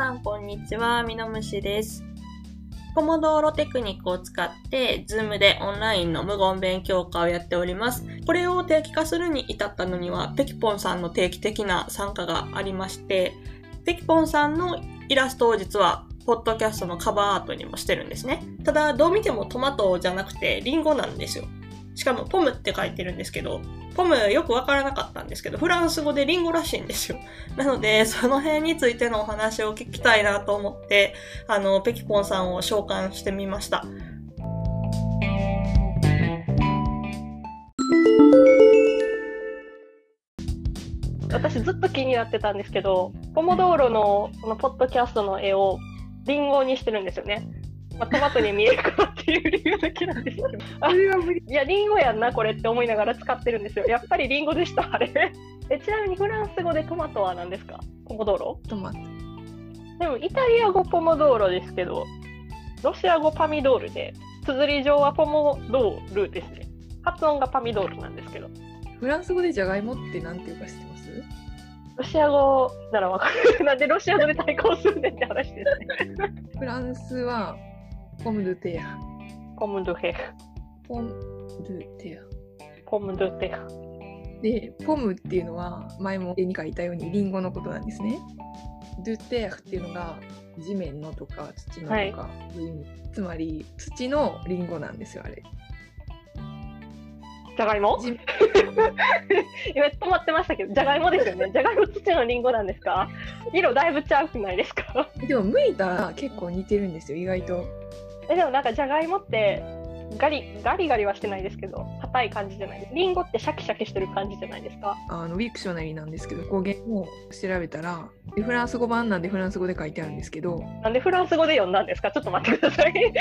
さん、こんにちは。みのむしです。ポモドーロテクニックを使って、 Zoom でオンラインの無言勉強会をやっております。これを定期化するに至ったのには、ペキポンさんの定期的な参加がありまして、ペキポンさんのイラストを実は、ポッドキャストのカバーアートにもしてるんですね。ただ、どう見てもトマトじゃなくて、リンゴなんですよ。しかも、 pomme って書いてるんですけど、 pomme よくわからなかったんですけど、フランス語でリンゴらしいんですよ。なので、その辺についてのお話を聞きたいなと思って、あの、ペキポンさんを召喚してみました。私ずっと気になってたんですけど、ポモドーロのこのポッドキャストの絵をリンゴにしてるんですよね。まあ、トマトに見えるからっていう理由だけなんですけど。いや、リンゴやんな、これって思いながら使ってるんですよ。やっぱりリンゴでした、あれ。えちなみにフランス語でトマトは何ですか？ポモドーロトマト。でもイタリア語ポモドーロですけど、ロシア語パミドールで、綴り上はポモドールですね。発音がパミドールなんですけど。フランス語でじゃがいもってなんていうか知ってます？ロシア語ならわかる。なんでロシア語で対抗するねんって話ですね。フランスはポムドゥテア。ポムドゥヘポムドゥテポムドゥテア。で、ポムっていうのは前も絵に描いたようにリンゴのことなんですね。ドゥテアっていうのが地面のとか土のとか、はいつまり土のリンゴなんですよ、あれ。じゃがいもじ今止まってましたけど、じゃがいもですよね。じゃがいも土のリンゴなんですか？色だいぶちゃうくないですか？でも剥いたら結構似てるんですよ、意外と。えでもなんかじゃがいもってガリガリガリはしてないですけど、硬い感じじゃないです。リンゴってシャキシャキしてる感じじゃないですか？あのウィクショナリーなんですけど語源を調べたらでフランス語版なんでフランス語で書いてあるんですけどなんでフランス語で読んだんですか？ちょっと待ってください。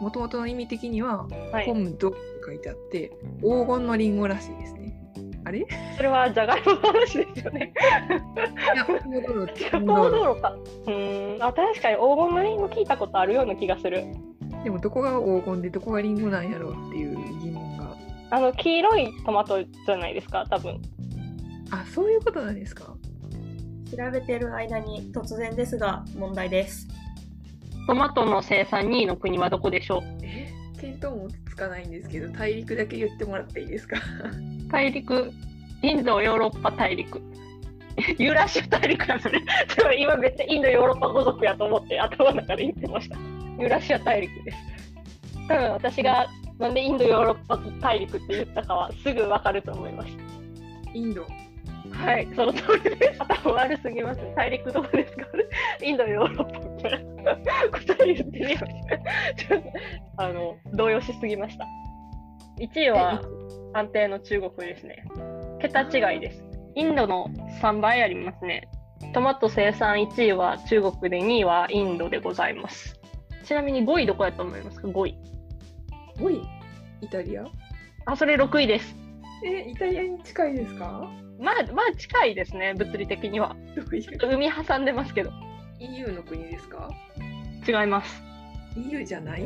もともとの意味的にははいポ。ムドって書いてあって黄金のリンゴらしいですね。あれ？いそれはじゃがいもの話ですよね。や、ポムドロか。うーん、あ、確かに黄金のリンゴ聞いたことあるような気がする。でもどこが黄金でどこがリンゴなんやろうっていう疑問が。あの、黄色いトマトじゃないですか、多分。あ、そういうことなんですか？調べてる間に突然ですが問題です。トマトの生産2位の国はどこでしょう？え？見当もつかないんですけど大陸だけ言ってもらっていいですか？大陸、インド、ヨーロッパ大陸。ユーラシア大陸なんですね。今めっちゃインド、ヨーロッパ語族やと思って頭の中で言ってました。ユーラシア大陸です。多分私がなんでインド、ヨーロッパ大陸って言ったかはすぐわかると思います。インド？はい、その通りです。頭悪すぎます。大陸どこですか？インド、ヨーロッパみたいな答え言ってみました。ちょっと、あの、動揺しすぎました。1位は安定の中国ですね。桁違いです。インドの3倍ありますね。トマト生産1位は中国で2位はインドでございます。ちなみに5位どこやと思いますか ?5 位。5位？イタリア？あ、それ6位です。え、イタリアに近いですか？まあ、まあ近いですね、物理的には。海挟んでますけど。EU の国ですか？違います。EU じゃない？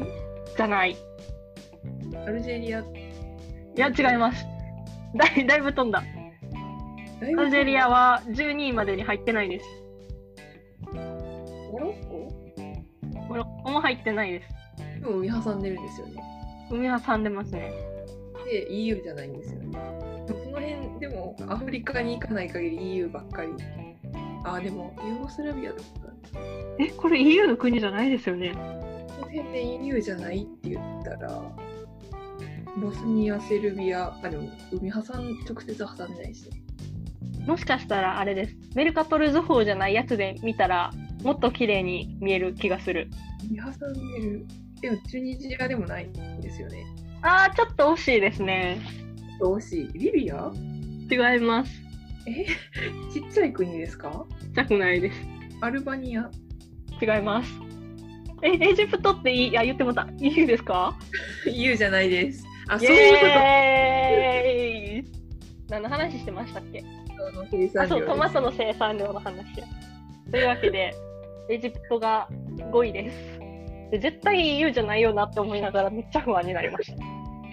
じゃない。いアルジェリア？や、違います。だいだいぶ飛んだ。アルジェリアは12位までに入ってないです。モロッコ？も入ってないです。でも海挟んでるんですよね海挟んでますね。で EU じゃないんですよねその辺でもアフリカに行かない限り EU ばっかりあでもユーゴスラビアとかえ、これ EU の国じゃないですよね。この辺で EU じゃないって言ったらボスニア、セルビア、あ、でも海挟ん、直接挟んでないしね。もしかしたらあれです。メルカトル図法じゃないやつで見たら、もっと綺麗に見える気がする。海挟んでる。でもチュニジアでもないんですよね。あー、ちょっと惜しいですね。惜しい。リビア？違います。ちっちゃい国ですか？ちっちゃくないです。アルバニア？違います。え、エジプトっていい、あ、言ってもた。EU ですか ?EU じゃないです。あ、イそういうこと何の話してましたっけ？あそう、量トマトの生産量の話や。というわけで、エジプトが5位です。で絶対 EU じゃないよなって思いながらめっちゃ不安になりました。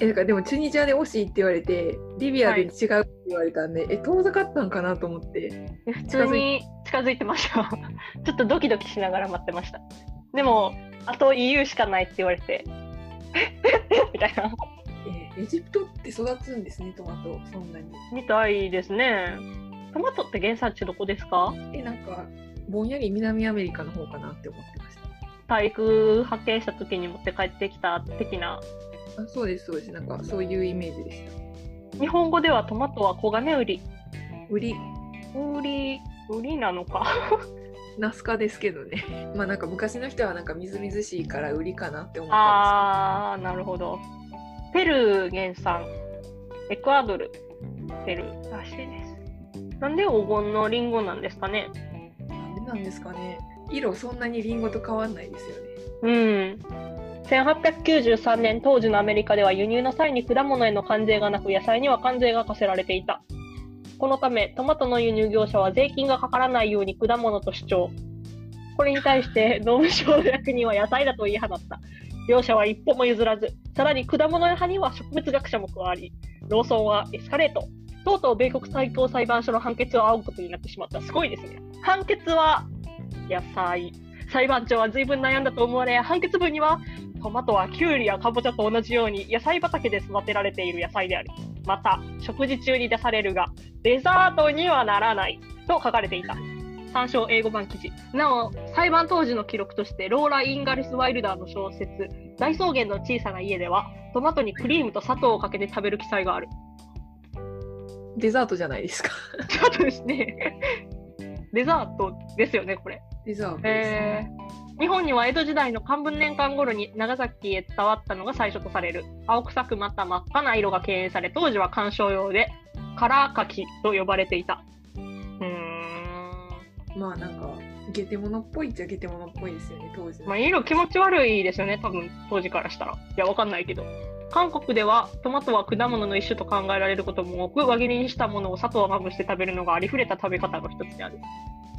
え、だからでもチュニジアで惜しいって言われて、リビアで違うって言われたんで、え、遠ざかったんかなと思って。で普通に近近づいてました。ちょっとドキドキしながら待ってました。でも、あと EU しかないって言われて、みたいな。えーエジプトって育つんですね、トマト、そんなに。みたいですね。トマトって原産地どこですか？え、なんか、ぼんやり南アメリカの方かなって思ってまし体育発見した時に持って帰ってきた的な。た。あそうです、そうです。なんか、そういうイメージでした。日本語ではトマトは黄金売り。売り、売り、売りなのか。ナスカですけどね。まあなんか昔の人はなんかみずみずしいから売りかなって思ったんあー、なるほど。ペルー原産、エクアドル、ペルーらしいです。なんで黄金のリンゴなんですかね。なんですかね。色そんなにリンゴと変わんないですよね。うん。1893年当時のアメリカでは輸入の際に果物への関税がなく野菜には関税が課せられていた。このためトマトの輸入業者は税金がかからないように果物と主張。これに対して農務省の役人は野菜だと言い放った。両者は一歩も譲らず、さらに果物派には植物学者も加わり、論争はエスカレート。とうとう米国最高裁判所の判決を仰ぐことになってしまった。すごいですね。判決は野菜。裁判長は随分悩んだと思われ、判決文にはトマトはキュウリやカボチャと同じように野菜畑で育てられている野菜である。また、食事中に出されるが、デザートにはならないと書かれていた。参照英語版記事。なお、裁判当時の記録として、ローラ・インガリス・ワイルダーの小説、大草原の小さな家では、トマトにクリームと砂糖をかけて食べる記載がある。デザートじゃないですか。ちょっとですね、デザートですよね、これ。デザートです、えー。日本には江戸時代の漢文年間頃に長崎へ伝わったのが最初とされる。青臭くまた真っ赤な色が敬遠され当時は観賞用でカラーカキと呼ばれていた。うーん。まあなんか、ゲテモノっぽいっちゃゲテモノっぽいですよね、当時の。まあ色気持ち悪いですよね多分当時からしたら。いやわかんないけど韓国ではトマトは果物の一種と考えられることも多く輪切りにしたものを砂糖をまぶして食べるのがありふれた食べ方の一つである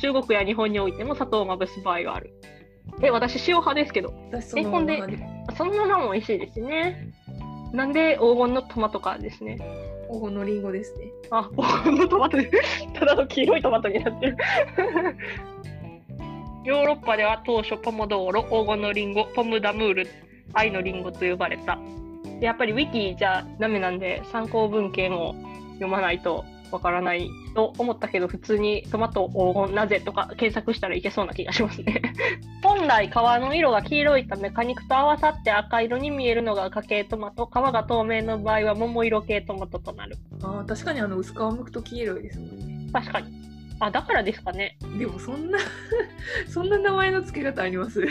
中国や日本においても砂糖をまぶす場合があるえ私塩派ですけど私そのえほんでそのままも美味しいですね。なんで黄金のトマトかですね。黄金のリンゴですね。あ、黄金のトマトで、ただの黄色いトマトになってる。ヨーロッパでは当初ポモドーロ、黄金のリンゴ、ポムダムール、愛のリンゴと呼ばれた。でやっぱりウィキじゃダメなんで参考文献を読まないとわからないと思ったけど普通にトマト黄金なぜとか検索したらいけそうな気がしますね。本来皮の色が黄色いため果肉と合わさって赤色に見えるのが赤系トマト皮が透明の場合は桃色系トマトとなる。ああ、確かにあの薄皮むくと黄色いですもんね。確かにあだからですかね。でもそんな、そんな名前の付け方あります？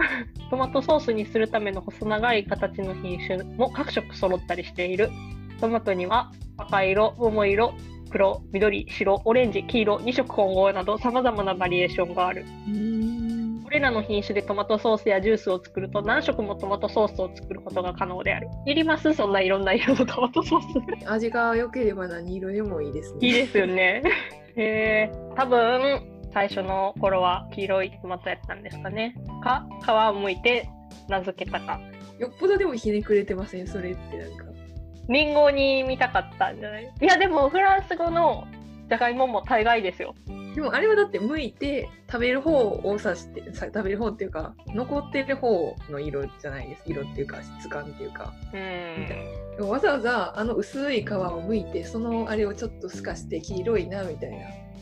トマトソースにするための細長い形の品種も各色揃ったりしている。トマトには赤色桃色黒緑白オレンジ黄色2色混合などさまざまなバリエーションがある。これらの品種でトマトソースやジュースを作ると何色もトマトソースを作ることが可能である。いります？そんないろんな色のトマトソース。味が良ければ何色でもいいですね。いいですよね。へえ多分最初の頃は黄色いトマトやったんですかね。か皮を剥いて名付けたか。よっぽどでもひねくれてません、それってなんか。リンゴに見たかったんじゃない？いやでもフランス語のじゃがいもも大概ですよ。でもあれはだって剥いて食べる方を指してさ食べる方っていうか残ってる方の色じゃないです。色っていうか質感っていうか。うーん。わざわざあの薄い皮を剥いてそのあれをちょっと透かして黄色いなみたいな。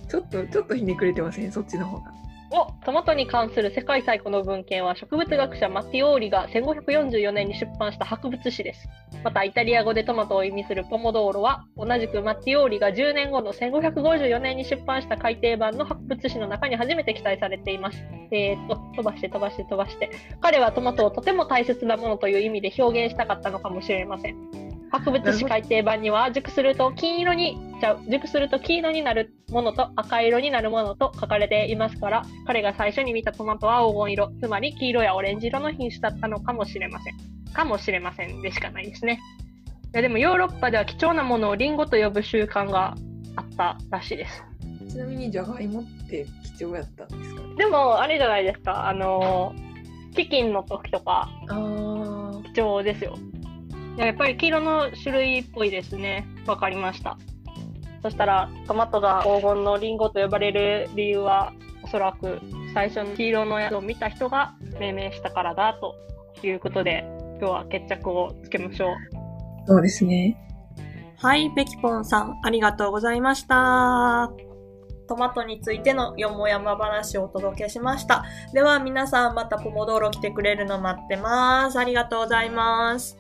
ちょっとちょっとひねくれてません？そっちの方がおトマトに関する世界最古の文献は植物学者マティオーリが1544年に出版した博物誌です。またイタリア語でトマトを意味するポモドーロは同じくマティオーリが10年後の1554年に出版した改訂版の博物誌の中に初めて記載されています。えー、っと飛ばして飛ばして飛ばして彼はトマトをとても大切なものという意味で表現したかったのかもしれません。博物誌改訂版には熟すると金色にちゃう熟すると黄色になるものと赤色になるものと書かれていますから彼が最初に見たトマトは黄金色つまり黄色やオレンジ色の品種だったのかもしれません。かもしれませんでしかないですね。いやでもヨーロッパでは貴重なものをリンゴと呼ぶ習慣があったらしいです。ちなみにじゃがいもって貴重やったんですか？ねでもあれじゃないですか。あのチキンの時とか貴重ですよ。いややっぱり黄色の種類っぽいですねわかりましたそしたらトマトが黄金のリンゴと呼ばれる理由はおそらく最初の黄色のやつを見た人が命名したからだということで、今日は決着をつけましょう。そうですね。はい、ペキポンさん、ありがとうございました。トマトについてのよもやま話をお届けしました。では皆さんまたポモドーロ来てくれるの待ってます。ありがとうございます。